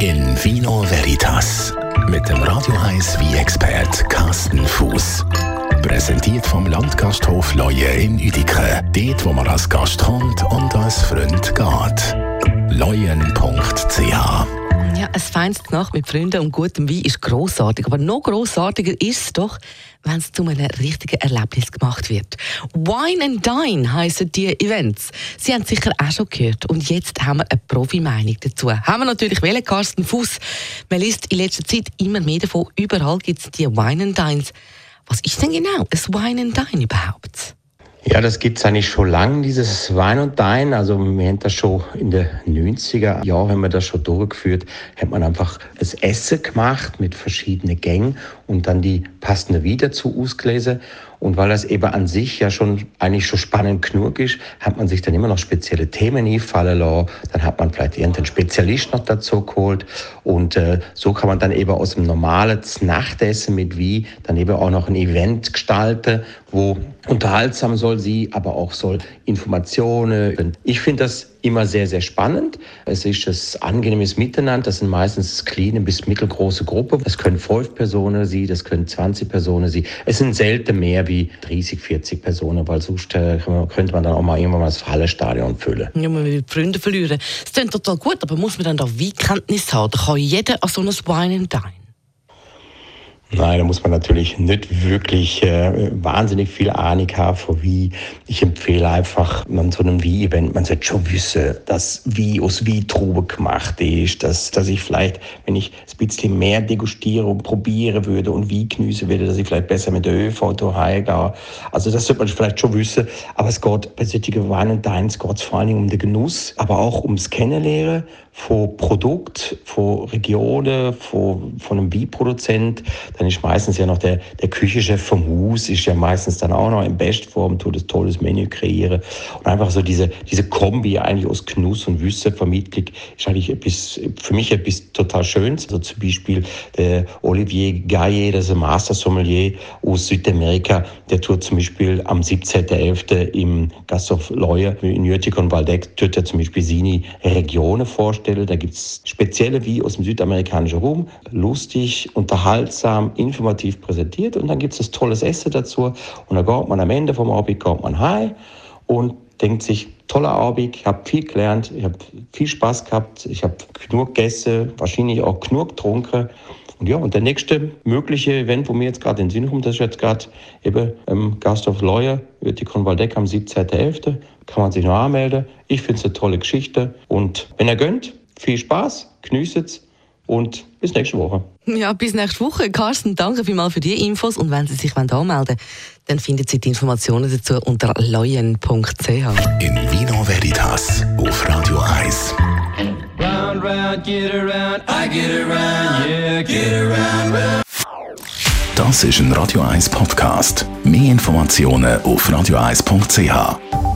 In Vino Veritas mit dem Radio 1 wie expert Carsten Fuß. Präsentiert vom Landgasthof Leue in Uedike. Dort, wo man als Gast kommt und als Freund geht. leuen.ch ja, ein feines Nacht mit Freunden und gutem Wein ist großartig, aber noch großartiger ist es doch, wenn es zu einem richtigen Erlebnis gemacht wird. Wine and Dine heißen die Events. Sie haben sicher auch schon gehört. Und jetzt haben wir eine Profi-Meinung dazu. Haben wir natürlich wählen, Carsten Fuß. Man liest in letzter Zeit immer mehr davon. Überall gibt es die Wine and Dines. Was ist denn genau ein Wine and Dine überhaupt? Ja, das gibt's eigentlich schon lange, dieses Wein und Dein. Also wir haben das schon in den 90er Jahren haben wir das schon durchgeführt. Hat man einfach das Essen gemacht mit verschiedenen Gängen und dann die passende Wein dazu ausgelesen. Und weil das eben an sich ja schon eigentlich schon spannend genug ist, hat man sich dann immer noch spezielle Themen einfallen lassen. Dann hat man vielleicht irgendeinen Spezialist noch dazu geholt. Und äh, so kann man dann eben aus dem normalen Nachtessen mit wie dann eben auch noch ein Event gestalten, wo unterhaltsam soll sie, aber auch soll Informationen. Ich finde das immer sehr, sehr spannend. Es ist das angenehmes Miteinander. Das sind meistens kleine bis mittelgroße Gruppen. Das können fünf Personen sein, das können 20 Personen sein. Es sind selten mehr wie 30, 40 Personen, weil sonst äh, könnte man dann auch mal irgendwann mal das Hallenstadion füllen. Ja, man will Freunde verlieren. Das klingt total gut, aber muss man dann da Weinkenntnis haben? Da kann jeder an so einem Wine and Dine. Nein, da muss man natürlich nicht wirklich äh, wahnsinnig viel Ahnung haben von wie. Ich empfehle einfach, an so einem Wie-Event, man sollte schon wissen, dass wie aus Wie-Trube gemacht ist, dass, dass ich vielleicht, wenn ich ein bisschen mehr degustiere und probiere würde und wie genießen würde, dass ich vielleicht besser mit der ÖV heimgehe. Also das sollte man vielleicht schon wissen. Aber es geht bei solchen Wein und Deins geht es vor allen Dingen um den Genuss, aber auch ums Kennenlernen von Produkt, von Regionen, von, von einem Wie-Produzent dann ist meistens ja noch der, der Küchenchef vom Haus, ist ja meistens dann auch noch in Bestform, tut ein tolles Menü kreieren. Und einfach so diese, diese Kombi eigentlich aus Genuss und Wissenvermittlung ist eigentlich etwas, für mich etwas total Schönes. Also zum Beispiel der Olivier Gaillet, das ist ein Master Sommelier aus Südamerika, der tut zum Beispiel am 17.11. im Gasthof Leue in Jütik und Waldeck, tut er zum Beispiel seine Regionen vorstellen. Da gibt es spezielle wie aus dem südamerikanischen Raum, lustig, unterhaltsam, informativ präsentiert und dann gibt es ein tolles Essen dazu und dann geht man am Ende vom Abend geht man heim und denkt sich, toller Abend, ich habe viel gelernt, ich habe viel Spaß gehabt, ich habe genug gegessen, wahrscheinlich auch genug getrunken. Und ja, und der nächste mögliche Event, wo mir jetzt gerade in den Sinn kommt, das ist jetzt gerade eben im Gasthof Lawyer, wird die Konvaldeck am 17.11. Kann man sich noch anmelden. Ich finde es eine tolle Geschichte. Und wenn er gönnt, viel Spaß, genießt es und bis nächste Woche. Ja, bis nächste Woche. Carsten, danke vielmals für die Infos. Und wenn Sie sich anmelden wollen, dann finden Sie die Informationen dazu unter leuen.ch. In Vino Veritas auf Radio 1. Round, round, get around, I get around, yeah, get around, round. Das ist ein Radio 1 Podcast. Mehr Informationen auf radio1.ch.